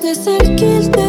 Te cerqué el